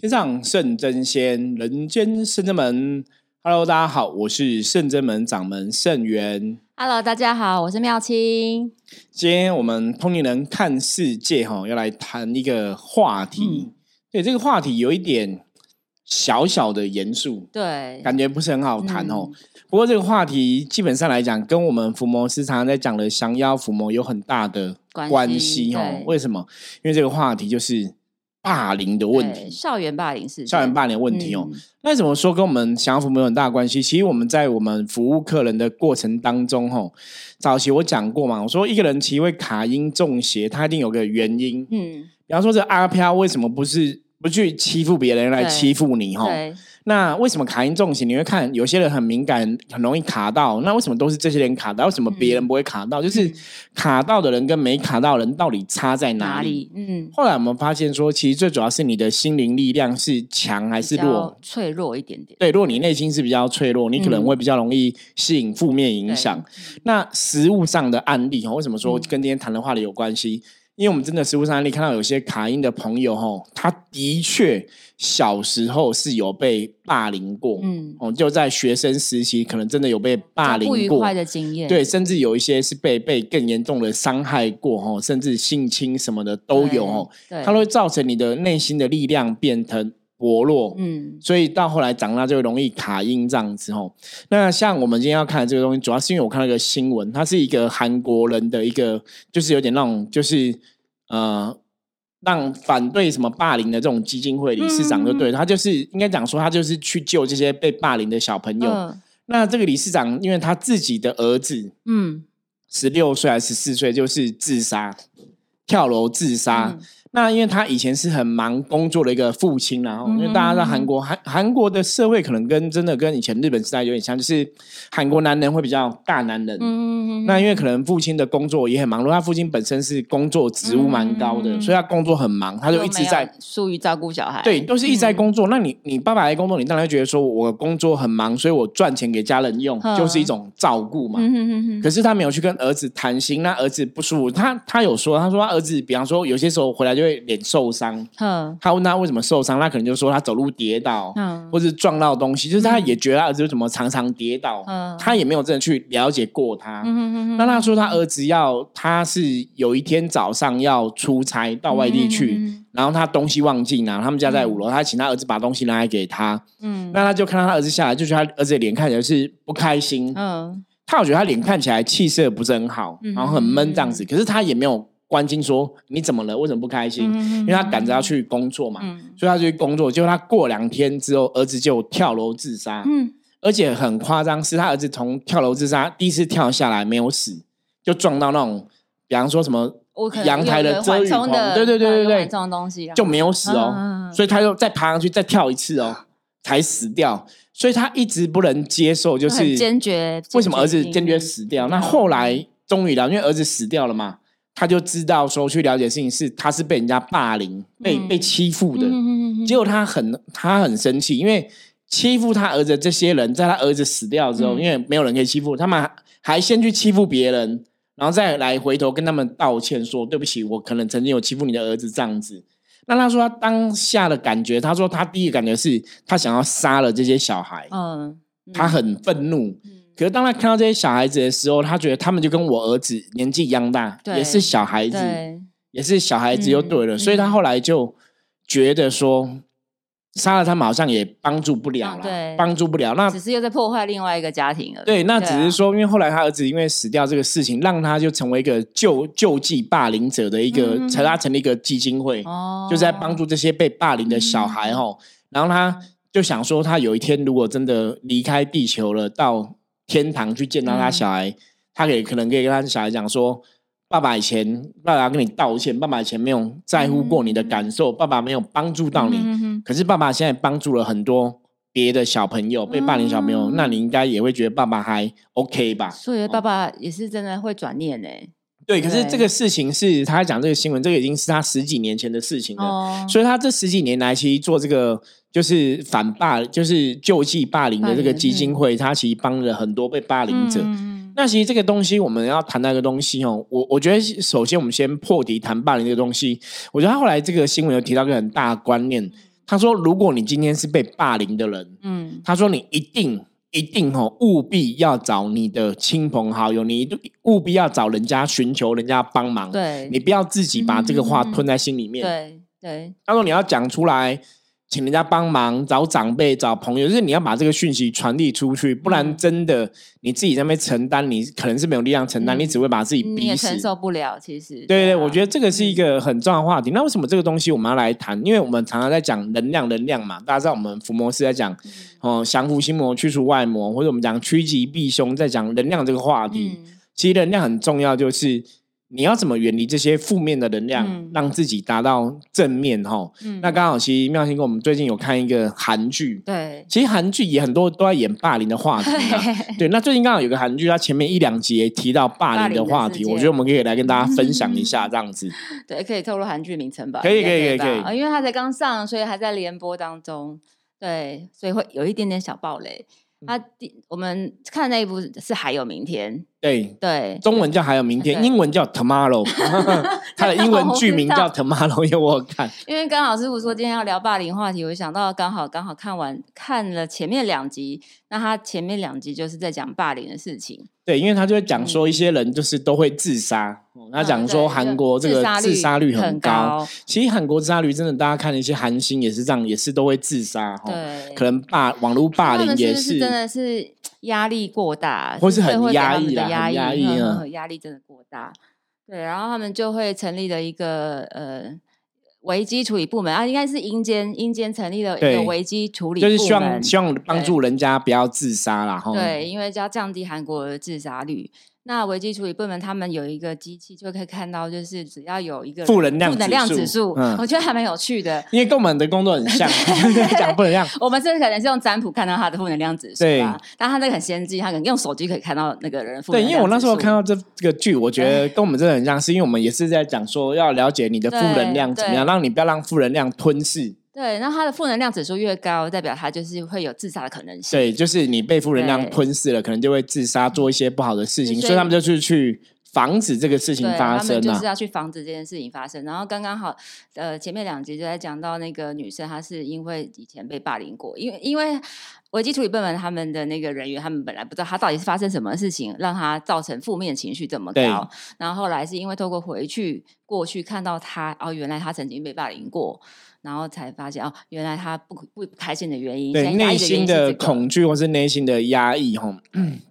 天上圣真仙，人间圣真门。Hello，大家好，我是圣真门掌门圣元。Hello，大家好，我是妙清。今天我们通灵人看世界哈，要来谈一个话题。对，这个话题有一点小小的严肃，对，感觉不是很好谈哦。不过这个话题基本上来讲，跟我们伏魔师常常在讲的降妖伏魔有很大的关系哦。为什么？因为这个话题就是。霸凌的问题，校园霸凌是校园霸凌问题哦。那怎么说跟我们降服没有很大关系？其实我们在我们服务客人的过程当中，吼，早期我讲过嘛，我说一个人其实会卡音中邪，他一定有个原因。嗯，比方说这阿飘为什么不是不去欺负别人来欺负你？哈。那为什么卡音重型？你会看有些人很敏感，很容易卡到。那为什么都是这些人卡到？为什么别人不会卡到？就是卡到的人跟没卡到人到底差在哪里？嗯。后来我们发现说，其实最主要是你的心灵力量是强还是弱？脆弱一点点。对，如果你内心是比较脆弱，你可能会比较容易吸引负面影响。那实物上的案例哈，为什么说跟今天谈的话里有关系？因为我们真的实物上案例看到有些卡因的朋友哈，他的确。小时候是有被霸凌过，嗯，哦，就在学生时期，可能真的有被霸凌过，不愉快的经验，对，甚至有一些是被被更严重的伤害过，哈，甚至性侵什么的都有，哦，它会造成你的内心的力量变成薄弱，嗯，所以到后来长大就容易卡音这样子，哦。那像我们今天要看的这个东西，主要是因为我看到一个新闻，它是一个韩国人的一个，就是有点那种，就是呃。让反对什么霸凌的这种基金会理事长就对他就是应该讲说他就是去救这些被霸凌的小朋友。那这个理事长因为他自己的儿子，嗯，十六岁还是十四岁，就是自杀，跳楼自杀。那因为他以前是很忙工作的一个父亲，然后因为大家在韩国韩韩国的社会可能跟真的跟以前日本时代有点像，就是韩国男人会比较大男人。嗯那因为可能父亲的工作也很忙碌，他父亲本身是工作职务蛮高的，所以他工作很忙，他就一直在疏于照顾小孩。对，都是一直在工作。那你你爸爸在工作，你当然会觉得说我工作很忙，所以我赚钱给家人用，就是一种照顾嘛。嗯可是他没有去跟儿子谈心，那儿子不舒服，他他有说，他说他儿子，比方说有些时候回来就会脸受伤，他问他为什么受伤，他可能就说他走路跌倒，或者撞到东西，就是他也觉得他儿子怎么常常跌倒，他也没有真的去了解过他。那他说他儿子要，他是有一天早上要出差到外地去，然后他东西忘记拿，他们家在五楼，他请他儿子把东西拿来给他。嗯，那他就看到他儿子下来，就觉得他儿子的脸看起来是不开心。嗯，他我觉得他脸看起来气色不是很好，然后很闷这样子，可是他也没有。关心说你怎么了？为什么不开心？因为他赶着要去工作嘛，所以他去工作。结果他过两天之后，儿子就跳楼自杀。嗯，而且很夸张，是他儿子从跳楼自杀第一次跳下来没有死，就撞到那种，比方说什么阳台的遮雨棚，对对对对对，这种东西就没有死哦。所以他又再爬上去再跳一次哦，才死掉。所以他一直不能接受，就是坚决为什么儿子坚决死掉？那后来终于了，因为儿子死掉了嘛。他就知道说去了解事情是他是被人家霸凌被被欺负的，结果他很他很生气，因为欺负他儿子这些人在他儿子死掉之后，因为没有人可以欺负他们，还先去欺负别人，然后再来回头跟他们道歉说对不起，我可能曾经有欺负你的儿子这样子。那他说他当下的感觉，他说他第一个感觉是他想要杀了这些小孩，嗯，他很愤怒。可是当他看到这些小孩子的时候，他觉得他们就跟我儿子年纪一样大，也是小孩子，也是小孩子，就对了。所以他后来就觉得说，杀了他们好像也帮助不了了，帮助不了。那只是又在破坏另外一个家庭了。对，那只是说，因为后来他儿子因为死掉这个事情，让他就成为一个救救济霸凌者的一个，成他成立一个基金会，就在帮助这些被霸凌的小孩哈。然后他就想说，他有一天如果真的离开地球了，到天堂去见到他小孩，他可以可能可以跟他小孩讲说：“爸爸以前，爸爸跟你道歉，爸爸以前没有在乎过你的感受，爸爸没有帮助到你。可是爸爸现在帮助了很多别的小朋友，被霸凌小朋友，那你应该也会觉得爸爸还 OK 吧？所以爸爸也是真的会转念呢。对，可是这个事情是他讲这个新闻，这个已经是他十几年前的事情了。所以他这十几年来其实做这个。就是反霸，就是救济霸凌的这个基金会，他其实帮了很多被霸凌者。那其实这个东西，我们要谈那个东西哦。我我觉得，首先我们先破题谈霸凌这个东西。我觉得他后来这个新闻有提到一个很大的观念，他说，如果你今天是被霸凌的人，嗯，他说你一定一定哦，务必要找你的亲朋好友，你务必要找人家寻求人家帮忙，对，你不要自己把这个话吞在心里面，对对。他说你要讲出来。请人家帮忙，找长辈、找朋友，就是你要把这个讯息传递出去，不然真的你自己在那边承担，你可能是没有力量承担，你只会把自己逼死，承受不了。其实，对对，我觉得这个是一个很重要的话题。那为什么这个东西我们要来谈？因为我们常常在讲能量，能量嘛，大家知道我们伏魔师在讲哦，降服心魔，去除外魔，或者我们讲趋吉避凶，在讲能量这个话题。其实能量很重要，就是。你要怎么远离这些负面的能量，让自己达到正面？哈，那刚好其实妙心跟我们最近有看一个韩剧，对，其实韩剧也很多都在演霸凌的话题啊。对，那最近刚好有个韩剧，它前面一两集提到霸凌的话题，我觉得我们可以来跟大家分享一下这样子。对，可以透露韩剧名称吧？可以，可以，可以，可以，因为它才刚上，所以还在联播当中。对，所以会有一点点小暴雷。他第我们看那一部是还有明天，对对，中文叫还有明天，英文叫 Tomorrow，它的英文剧名叫 Tomorrow，因为我看，因为刚好师傅说今天要聊霸凌话题，我想到刚好刚好看完看了前面两集，那他前面两集就是在讲霸凌的事情。对，因为他就会讲说一些人就是都会自杀，他讲说韩国这个自杀率很高。其实韩国自杀率真的，大家看一些韩星也是这样，也是都会自杀。对，可能霸网络霸凌也是真的是压力过大，或是很压抑的压抑啊，压力真的过大。对，然后他们就会成立了一个呃。危机处理部门啊，应该是阴间阴间成立了一个危机处理，就是希望希望帮助人家不要自杀啦。对，因为要降低韩国的自杀率。那危机处理部门他们有一个机器，就可以看到，就是只要有一个负能量负能量指数，我觉得还蛮有趣的。因为跟我们的工作很像，讲负能量。我们这可能是用占卜看到他的负能量指数，对。但他那个很先进，他可能用手机可以看到那个人负能量。对，因为我那时候看到这这个剧，我觉得跟我们真的很像，是因为我们也是在讲说要了解你的负能量怎么样，让你不要让负能量吞噬。对，那他的负能量指数越高，代表他就是会有自杀的可能性。对，就是你被负能量吞噬了，可能就会自杀，做一些不好的事情。所以他们就是去防止这个事情发生。就是要去防止这件事情发生。然后刚刚好，呃，前面两集就在讲到那个女生，她是因为以前被霸凌过，因为因为危机处理部门他们的那个人员，他们本来不知道她到底是发生什么事情，让她造成负面情绪这么高。然后后来是因为透过回去过去看到她，哦，原来她曾经被霸凌过。然后才发现哦，原来他不不开心的原因，对内心的恐惧或是内心的压抑哈。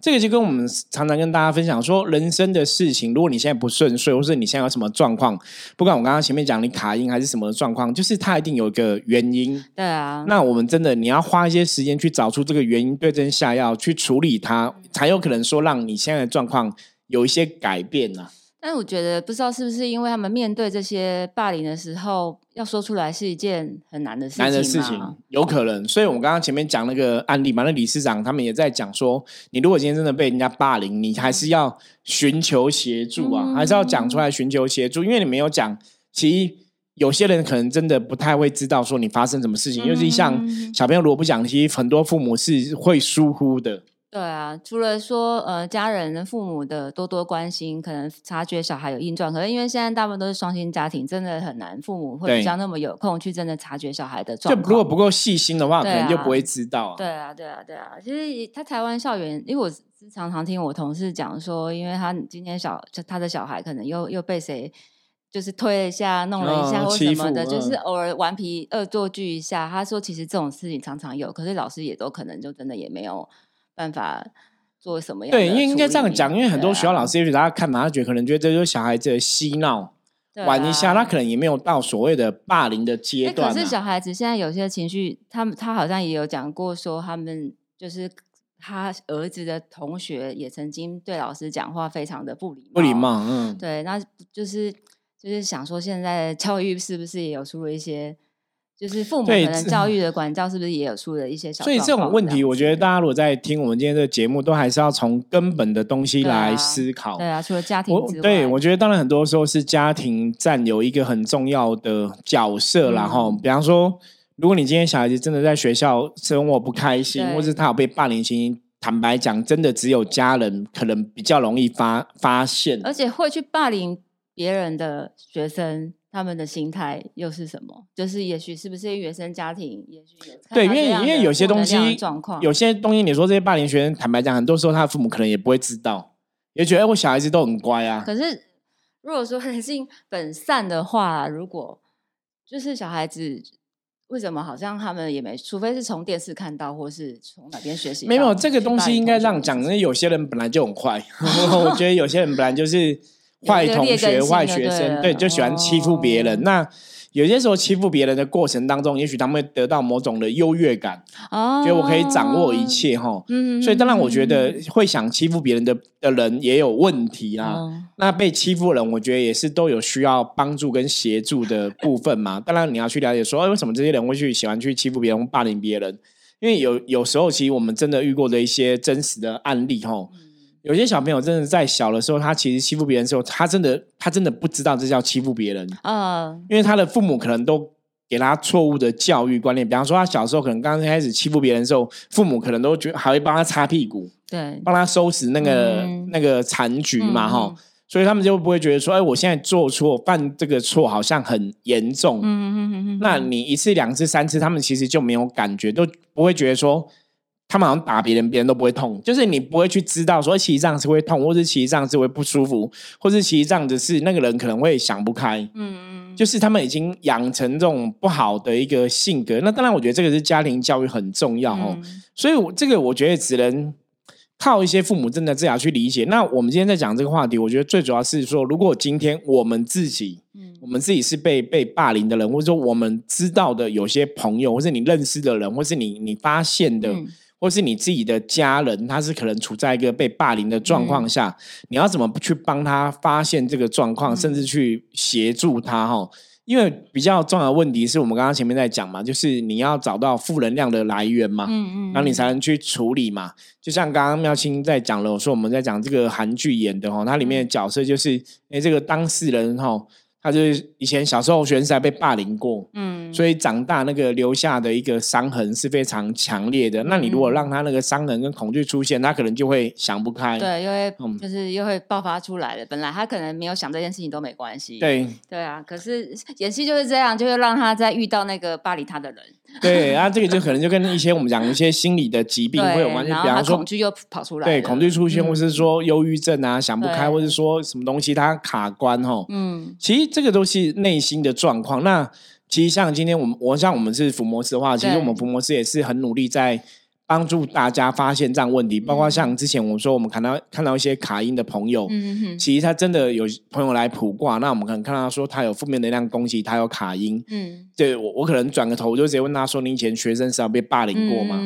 这个就跟我们常常跟大家分享说，人生的事情，如果你现在不顺遂，或是你现在有什么状况，不管我刚刚前面讲你卡音还是什么状况，就是它一定有一个原因。对啊，那我们真的你要花一些时间去找出这个原因，对症下药去处理它，才有可能说让你现在的状况有一些改变呢。但我觉得不知道是不是因为他们面对这些霸凌的时候，要说出来是一件很难的事情。难的事情有可能，所以我们刚刚前面讲那个案例嘛，那理事长他们也在讲说，你如果今天真的被人家霸凌，你还是要寻求协助啊，还是要讲出来寻求协助，因为你没有讲，其实有些人可能真的不太会知道说你发生什么事情，尤其像小朋友如果不讲，其实很多父母是会疏忽的。对啊，除了说呃家人、父母的多多关心，可能察觉小孩有硬状，可能因为现在大部分都是双薪家庭，真的很难，父母会比较那么有空去真的察觉小孩的状况。就如果不够细心的话，可能就不会知道。对啊，对啊，对啊。其实他台湾校园，因为我常常听我同事讲说，因为他今天小他的小孩可能又又被谁就是推了一下、弄了一下或什么的，就是偶尔顽皮恶作剧一下。他说，其实这种事情常常有，可是老师也都可能就真的也没有。办法做什么样？对，因为应该这样讲，因为很多学校老师也许大家看嘛，他觉得可能觉得这就是小孩子的嬉闹玩一下，他可能也没有到所谓的霸凌的阶段。可是小孩子现在有些情绪，他们他好像也有讲过，说他们就是他儿子的同学也曾经对老师讲话非常的不礼貌，不礼貌。嗯，对，那就是就是想说，现在教育是不是也有出了一些？就是父母可能教 育的管教是不是也有出了一些小？所以这种问题，我觉得大家如果在听我们今天的节目，都还是要从根本的东西来思考。对啊，除了家庭之外，对我觉得当然很多时候是家庭占有一个很重要的角色。然后，比方说，如果你今天小孩子真的在学校生活不开心，或是他有被霸凌情形，坦白讲，真的只有家人可能比较容易发发现，而且会去霸凌别人的学生。他们的心态又是什么？就是也许是不是原生家庭，也许有对，因为因为有些东西状况，有些东西你说这些霸凌学生，坦白讲，很多时候他的父母可能也不会知道，也觉得哎，我小孩子都很乖啊。可是如果说人性本善的话，如果就是小孩子为什么好像他们也没，除非是从电视看到，或是从哪边学习，没有这个东西应该让讲，因为有些人本来就很快，我觉得有些人本来就是。坏同学、坏学生，对，就喜欢欺负别人。那有些时候欺负别人的过程当中，也许他们会得到某种的优越感，觉得我可以掌握一切，哈。嗯。所以当然，我觉得会想欺负别人的的人也有问题啦。那被欺负人，我觉得也是都有需要帮助跟协助的部分嘛。当然，你要去了解说，哎，为什么这些人会去喜欢去欺负别人、霸凌别人？因为有有时候，其实我们真的遇过的一些真实的案例，哈。有些小朋友真的在小的时候，他其实欺负别人的时候，他真的他真的不知道这叫欺负别人啊，因为他的父母可能都给他错误的教育观念。比方说，他小时候可能刚刚开始欺负别人的时候，父母可能都觉还会帮他擦屁股，对，帮他收拾那个那个残局嘛，哈，所以他们就不会觉得说，哎，我现在做错犯这个错好像很严重，嗯嗯嗯嗯，那你一次两次三次，他们其实就没有感觉，都不会觉得说。他们好像打别人，别人都不会痛，就是你不会去知道说其实这样是会痛，或是其实这样子会不舒服，或是其实这样子是那个人可能会想不开。嗯嗯，就是他们已经养成这种不好的一个性格。那当然，我觉得这个是家庭教育很重要哦。所以，我这个我觉得只能靠一些父母真的这样去理解。那我们今天在讲这个话题，我觉得最主要是说，如果今天我们自己，嗯，我们自己是被被霸凌的人，或者说我们知道的有些朋友，或是你认识的人，或是你你发现的。或是你自己的家人，他是可能处在一个被霸凌的状况下，你要怎么去帮他发现这个状况，甚至去协助他？哈，因为比较重要的问题是我们刚刚前面在讲嘛，就是你要找到负能量的来源嘛，嗯嗯，然后你才能去处理嘛。就像刚刚妙清在讲了，我说我们在讲这个韩剧演的哈，它里面的角色就是，哎，这个当事人哈。他就是以前小时候学生时代被霸凌过，嗯，所以长大那个留下的一个伤痕是非常强烈的。那你如果让他那个伤痕跟恐惧出现，他可能就会想不开，对，又会就是又会爆发出来了。本来他可能没有想这件事情都没关系，对，对啊。可是演戏就是这样，就会让他在遇到那个霸凌他的人。对，然后这个就可能就跟一些我们讲一些心理的疾病会有关系，比方说恐惧又跑出来，对，恐惧出现，或是说忧郁症啊，想不开，或是说什么东西它卡关哈，嗯，其实这个都是内心的状况。那其实像今天我们，我像我们是福摩斯的话，其实我们福摩斯也是很努力在。帮助大家发现这样问题，包括像之前我们说我们看到看到一些卡音的朋友，嗯其实他真的有朋友来卜卦，那我们可能看到说他有负面能量攻击，他有卡音，嗯，对我我可能转个头我就直接问他说：“你以前学生时候被霸凌过吗？”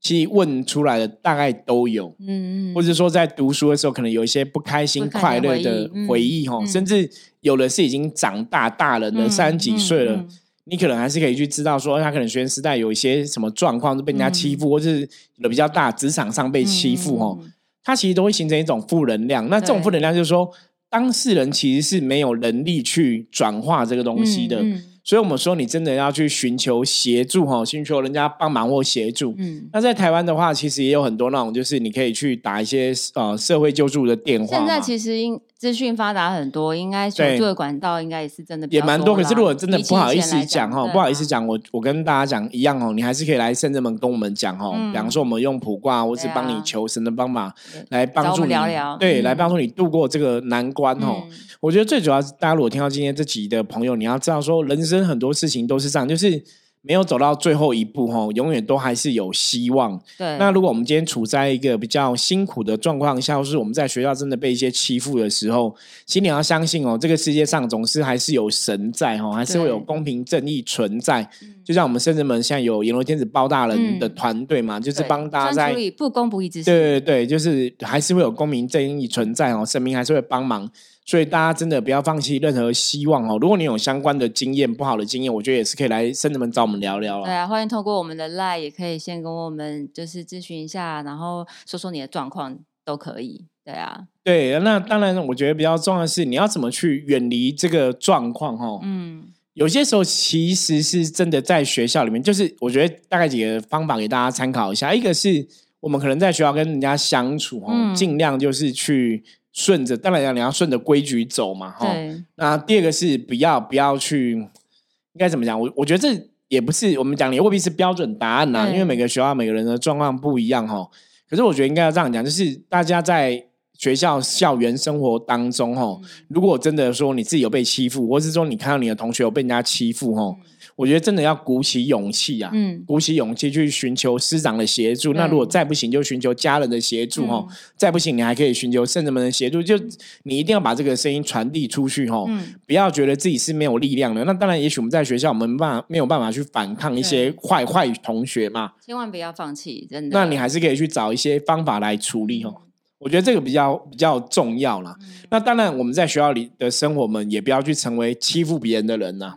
其实问出来的大概都有，嗯嗯，或者说在读书的时候可能有一些不开心、快乐的回忆哈，甚至有的是已经长大大人了，三十几岁了。你可能还是可以去知道，说他可能学生时代有一些什么状况，是被人家欺负，或者是有比较大职场上被欺负，哦，他其实都会形成一种负能量。那这种负能量就是说，当事人其实是没有能力去转化这个东西的。所以，我们说你真的要去寻求协助哈，寻求人家帮忙或协助。嗯，那在台湾的话，其实也有很多那种，就是你可以去打一些呃社会救助的电话。现在其实应资讯发达很多，应该求助的管道应该也是真的也蛮多。可是如果真的不好意思讲哈，不好意思讲，我我跟大家讲一样哦，你还是可以来圣人门跟我们讲哦。比方说，我们用卜卦，或是帮你求神的帮忙来帮助你，对，来帮助你度过这个难关哦。我觉得最主要是大家如果听到今天这集的朋友，你要知道说，人生很多事情都是这样，就是没有走到最后一步哈，永远都还是有希望。对。那如果我们今天处在一个比较辛苦的状况下，或是我们在学校真的被一些欺负的时候，其实你要相信哦，这个世界上总是还是有神在哈，还是会有公平正义存在。就像我们圣人们现在有阎罗天子包大人的团队嘛，就是帮大家在不公不义之事。对对对，就是还是会有公平正义存在哦，神明还是会帮忙。所以大家真的不要放弃任何希望哦！如果你有相关的经验、不好的经验，我觉得也是可以来深圳们找我们聊聊了。对啊，欢迎透过我们的 Line，也可以先跟我们就是咨询一下，然后说说你的状况都可以。对啊，对，那当然，我觉得比较重要的是你要怎么去远离这个状况哦。嗯，有些时候其实是真的在学校里面，就是我觉得大概几个方法给大家参考一下。一个是我们可能在学校跟人家相处哦，尽量就是去。顺着，当然讲你要顺着规矩走嘛，哈。那第二个是不要不要去，应该怎么讲？我我觉得这也不是我们讲，也未必是标准答案呐，因为每个学校每个人的状况不一样哈。可是我觉得应该要这样讲，就是大家在学校校园生活当中哈，如果真的说你自己有被欺负，或是说你看到你的同学有被人家欺负哈。我觉得真的要鼓起勇气啊，鼓起勇气去寻求师长的协助。那如果再不行，就寻求家人的协助哈。再不行，你还可以寻求圣人们的协助。就你一定要把这个声音传递出去哈，不要觉得自己是没有力量的。那当然，也许我们在学校，我们办法没有办法去反抗一些坏坏同学嘛。千万不要放弃，真的。那你还是可以去找一些方法来处理哦。我觉得这个比较比较重要啦。那当然，我们在学校里的生活，我们也不要去成为欺负别人的人呐。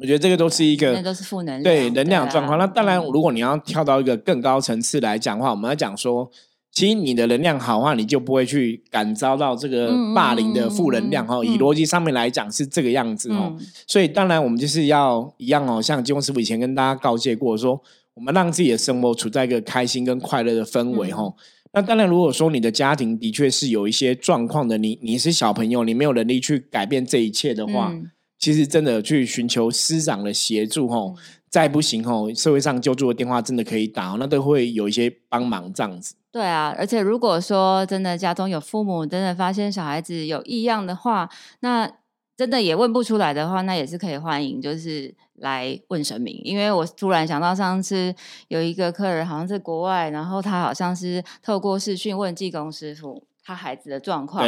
我觉得这个都是一个，都是负能量，对能量状况。那当然，如果你要跳到一个更高层次来讲话，我们要讲说，其实你的能量好话，你就不会去感遭到这个霸凌的负能量哈。以逻辑上面来讲是这个样子哦。所以当然，我们就是要一样哦，像金庸师傅以前跟大家告诫过，说我们让自己的生活处在一个开心跟快乐的氛围哈。那当然，如果说你的家庭的确是有一些状况的，你你是小朋友，你没有能力去改变这一切的话。其实真的去寻求师长的协助吼，再不行吼，社会上救助的电话真的可以打，那都会有一些帮忙这样子。对啊，而且如果说真的家中有父母真的发现小孩子有异样的话，那真的也问不出来的话，那也是可以欢迎，就是来问神明。因为我突然想到上次有一个客人好像在国外，然后他好像是透过视讯问济公师傅他孩子的状况，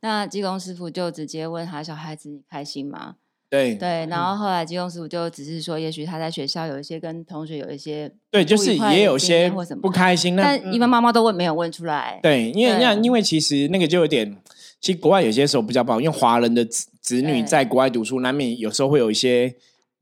那济公师傅就直接问他小孩子你开心吗？对对，然后后来金庸师傅就只是说，也许他在学校有一些跟同学有一些对，就是也有些不开心，但一般妈妈都问没有问出来。对，因为那因为其实那个就有点，其实国外有些时候比较不好，因为华人的子子女在国外读书，难免有时候会有一些，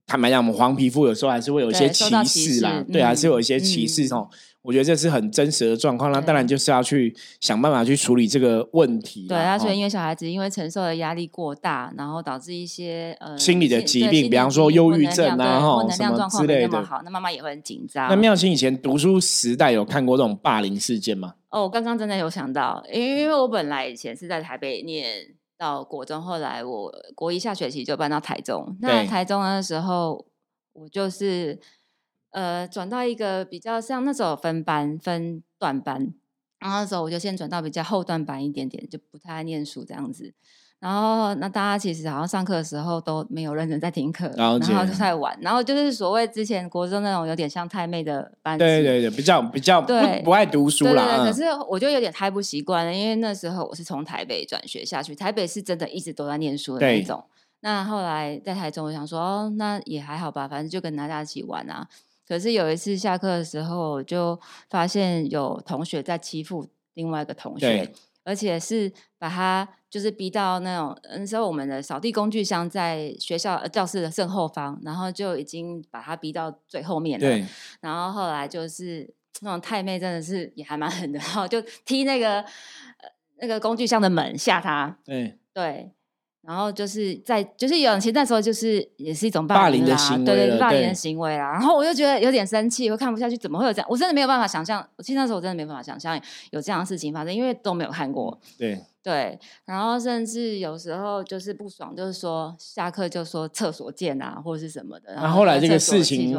坦白讲，我们黄皮肤有时候还是会有一些歧视啦，对，还是有一些歧视哦。我觉得这是很真实的状况，那当然就是要去想办法去处理这个问题。对，他说因为小孩子因为承受的压力过大，然后导致一些呃心理的疾病，比方说忧郁症啊，哈什么之类的。好，那妈妈也会很紧张。那妙清以前读书时代有看过这种霸凌事件吗？哦，我刚刚真的有想到，因为因为我本来以前是在台北念到国中，后来我国一下学期就搬到台中。那台中的时候，我就是。呃，转到一个比较像那时候分班分段班，然后那时候我就先转到比较后段班一点点，就不太爱念书这样子。然后那大家其实好像上课的时候都没有认真在听课，然后就在玩。然后就是所谓之前国中那种有点像太妹的班，对对对，比较比较不不爱读书啦。可是我就有点太不习惯了，因为那时候我是从台北转学下去，台北是真的一直都在念书的那种。那后来在台中，我想说哦，那也还好吧，反正就跟大家一起玩啊。可是有一次下课的时候，我就发现有同学在欺负另外一个同学，而且是把他就是逼到那种那时候我们的扫地工具箱在学校教室的正后方，然后就已经把他逼到最后面了。然后后来就是那种太妹真的是也还蛮狠的，然后就踢那个那个工具箱的门吓他。对对。然后就是在，就是有，其实那时候就是也是一种霸凌的行为，对对，霸凌的行为啦。然后我就觉得有点生气，我看不下去，怎么会有这样？我真的没有办法想象，其实那时候我真的没办法想象有这样的事情发生，因为都没有看过。对对，然后甚至有时候就是不爽，就是说下课就说厕所见啊，或者是什么的。然后后来这个事情。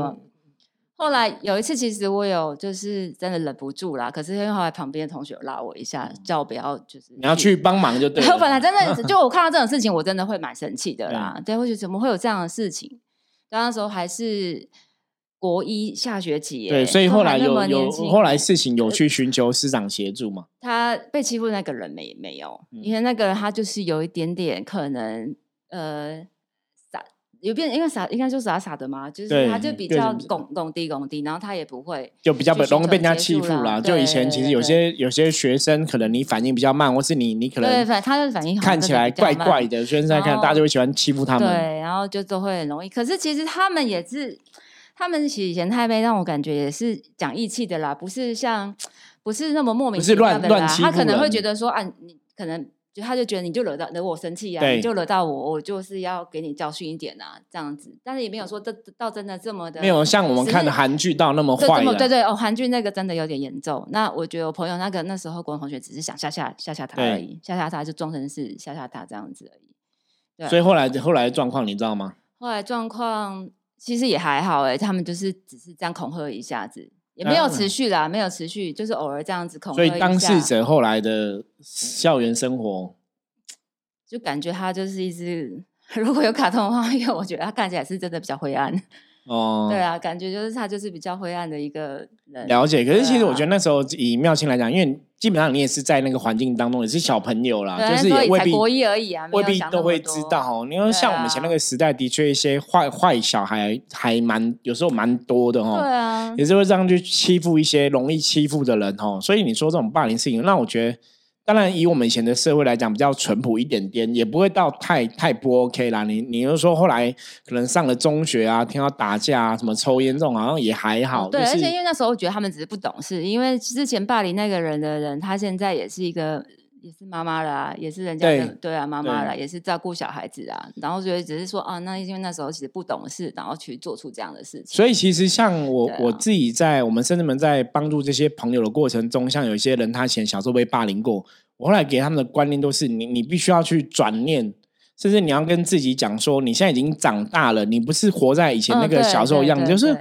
后来有一次，其实我有就是真的忍不住啦，可是因为后来旁边的同学拉我一下，叫我不要就是你要去帮忙就 对。我本来真的就我看到这种事情，我真的会蛮生气的啦。对，会觉得怎么会有这样的事情？那时候还是国一下学期，对，所以后来有有后来事情有去寻求师长协助吗？他被欺负那个人没没有，因为那个人他就是有一点点可能呃。有变，因为傻，应该就傻傻的嘛，就是他就比较拱拱低拱低，然后他也不会，就比较容易被人家欺负啦。就以前其实有些有些学生，可能你反应比较慢，或是你你可能对，反他的反应看起来怪怪的，学生在看，大家就会喜欢欺负他们。对，然后就都会很容易。可是其实他们也是，他们其实以前太妹让我感觉也是讲义气的啦，不是像 不是那么莫名其妙的啦。他可能会觉得说啊，你可能。就他就觉得你就惹到惹我生气啊，你就惹到我，我就是要给你教训一点啊，这样子。但是也没有说这到真的这么的，没有像我们看的韩剧到那么坏。对对哦，韩剧那个真的有点严重。那我觉得我朋友那个那时候国文同学只是想吓吓吓吓他而已，吓吓他就装成是吓吓他这样子而已。对，所以后来后来的状况你知道吗？后来状况其实也还好哎，他们就是只是这样恐吓一下子。也没有持续啦，没有持续，就是偶尔这样子恐吓所以当事者后来的校园生活，就感觉他就是一只，如果有卡通的话，因为我觉得他看起来是真的比较灰暗。哦，对啊，感觉就是他就是比较灰暗的一个人。了解，可是其实我觉得那时候以妙清来讲，因为基本上你也是在那个环境当中，也是小朋友啦，就是也未必国一而已啊，未必都会知道。你说像我们以前那个时代，的确一些坏坏小孩还蛮有时候蛮多的哦。对啊，也是会这样去欺负一些容易欺负的人哦。所以你说这种霸凌事情，那我觉得。当然，以我们以前的社会来讲，比较淳朴一点点，也不会到太太不 OK 啦。你你又说后来可能上了中学啊，听到打架啊，什么抽烟这种，好像也还好。对，而且因为那时候我觉得他们只是不懂事，因为之前霸凌那个人的人，他现在也是一个。也是妈妈啦，也是人家的对啊，妈妈啦，也是照顾小孩子啊。然后觉得只是说啊，那因为那时候其实不懂事，然后去做出这样的事情。所以其实像我我自己在我们甚至们在帮助这些朋友的过程中，像有一些人他以前小时候被霸凌过，我后来给他们的观念都是：你你必须要去转念，甚至你要跟自己讲说，你现在已经长大了，你不是活在以前那个小时候样子，就是。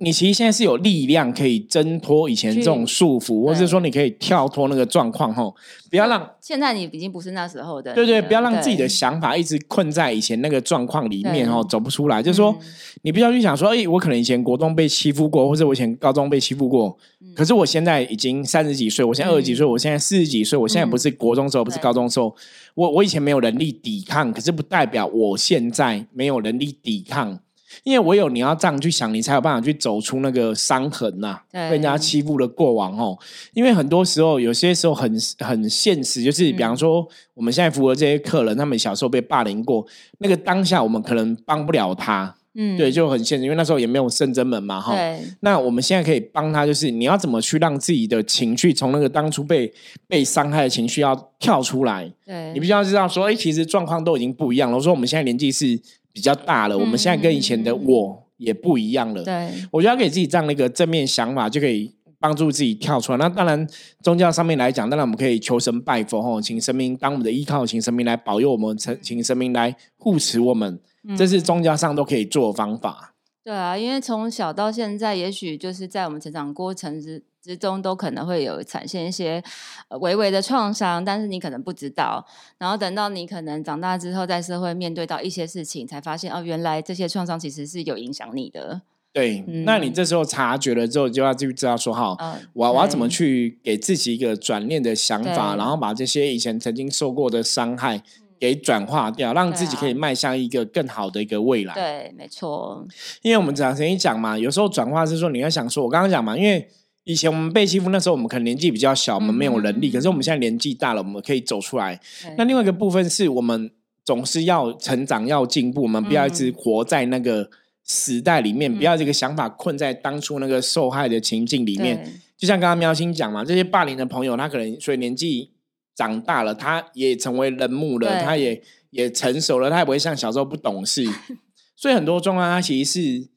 你其实现在是有力量可以挣脱以前这种束缚，或者说你可以跳脱那个状况，吼，不要让现在你已经不是那时候的，对对，不要让自己的想法一直困在以前那个状况里面，哦，走不出来。就是说，你不要去想说，哎，我可能以前国中被欺负过，或者我以前高中被欺负过，可是我现在已经三十几岁，我现在二十几岁，我现在四十几岁，我现在不是国中时候，不是高中时候，我我以前没有能力抵抗，可是不代表我现在没有能力抵抗。因为唯有你要这样去想，你才有办法去走出那个伤痕呐，被人家欺负的过往哦。因为很多时候，有些时候很很现实，就是比方说，我们现在服务这些客人，他们小时候被霸凌过，那个当下我们可能帮不了他，嗯，对，就很现实，因为那时候也没有圣真门嘛，哈。那我们现在可以帮他，就是你要怎么去让自己的情绪从那个当初被被伤害的情绪要跳出来？对，你必须要知道说，哎，其实状况都已经不一样了。我说我们现在年纪是。比较大了，我们现在跟以前的我也不一样了。对，我觉得给自己这样的一个正面想法，就可以帮助自己跳出来。那当然，宗教上面来讲，当然我们可以求神拜佛吼，请神明当我们的依靠，请神明来保佑我们，请神明来护持我们，这是宗教上都可以做的方法。对啊，因为从小到现在，也许就是在我们成长过程之。之中都可能会有产生一些微微的创伤，但是你可能不知道。然后等到你可能长大之后，在社会面对到一些事情，才发现哦，原来这些创伤其实是有影响你的。对，那你这时候察觉了之后，就要去知道说哈，我我要怎么去给自己一个转念的想法，然后把这些以前曾经受过的伤害给转化掉，让自己可以迈向一个更好的一个未来。对，没错。因为我们常曾经讲嘛，有时候转化是说你要想说，我刚刚讲嘛，因为。以前我们被欺负，那时候我们可能年纪比较小，我们没有能力。可是我们现在年纪大了，我们可以走出来。那另外一个部分是我们总是要成长、要进步，我们不要一直活在那个时代里面，不要这个想法困在当初那个受害的情境里面。就像刚刚喵星讲嘛，这些霸凌的朋友，他可能所以年纪长大了，他也成为人母了，他也也成熟了，他也不会像小时候不懂事。所以很多状况，他其实是。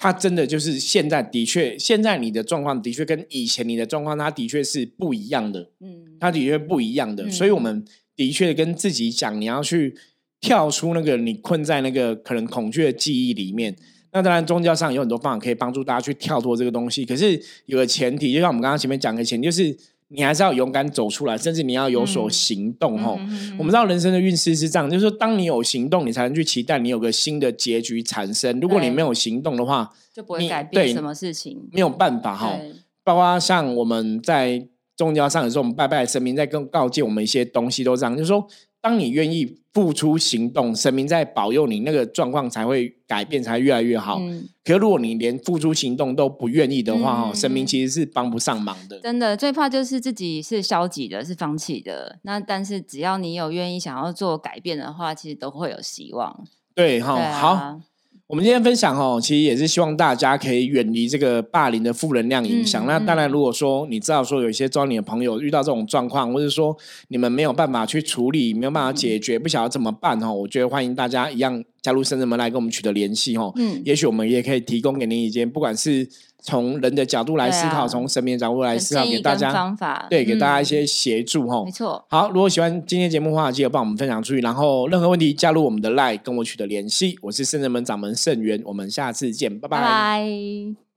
他真的就是现在的确，现在你的状况的确跟以前你的状况，他的确是不一样的。嗯，他的确不一样的，所以我们的确跟自己讲，你要去跳出那个你困在那个可能恐惧的记忆里面。那当然，宗教上有很多方法可以帮助大家去跳脱这个东西。可是有个前提，就像我们刚刚前面讲的前提，就是。你还是要勇敢走出来，甚至你要有所行动吼。我们知道人生的运势是这样，就是说，当你有行动，你才能去期待你有个新的结局产生。如果你没有行动的话，就不会改变什么事情，没有办法哈。包括像我们在宗教上的时候，我们拜拜神明在跟告诫我们一些东西，都这样，就是说。当你愿意付出行动，神明在保佑你，那个状况才会改变，才越来越好。可是如果你连付出行动都不愿意的话，哈，神明其实是帮不上忙的。真的，最怕就是自己是消极的，是放弃的。那但是只要你有愿意想要做改变的话，其实都会有希望。对，哈，好。我们今天分享哦，其实也是希望大家可以远离这个霸凌的负能量影响。那当然，如果说你知道说有一些招你的朋友遇到这种状况，或者说你们没有办法去处理，没有办法解决，不晓得怎么办哦，我觉得欢迎大家一样加入圣人门来跟我们取得联系哦。嗯，也许我们也可以提供给您一些，不管是。从人的角度来思考，从神明角度来思考，给大家方法，对，给大家一些协助哈。没错。好，如果喜欢今天节目的话，记得帮我们分享出去。然后，任何问题加入我们的 Line，跟我取得联系。我是圣人门掌门圣元，我们下次见，拜拜。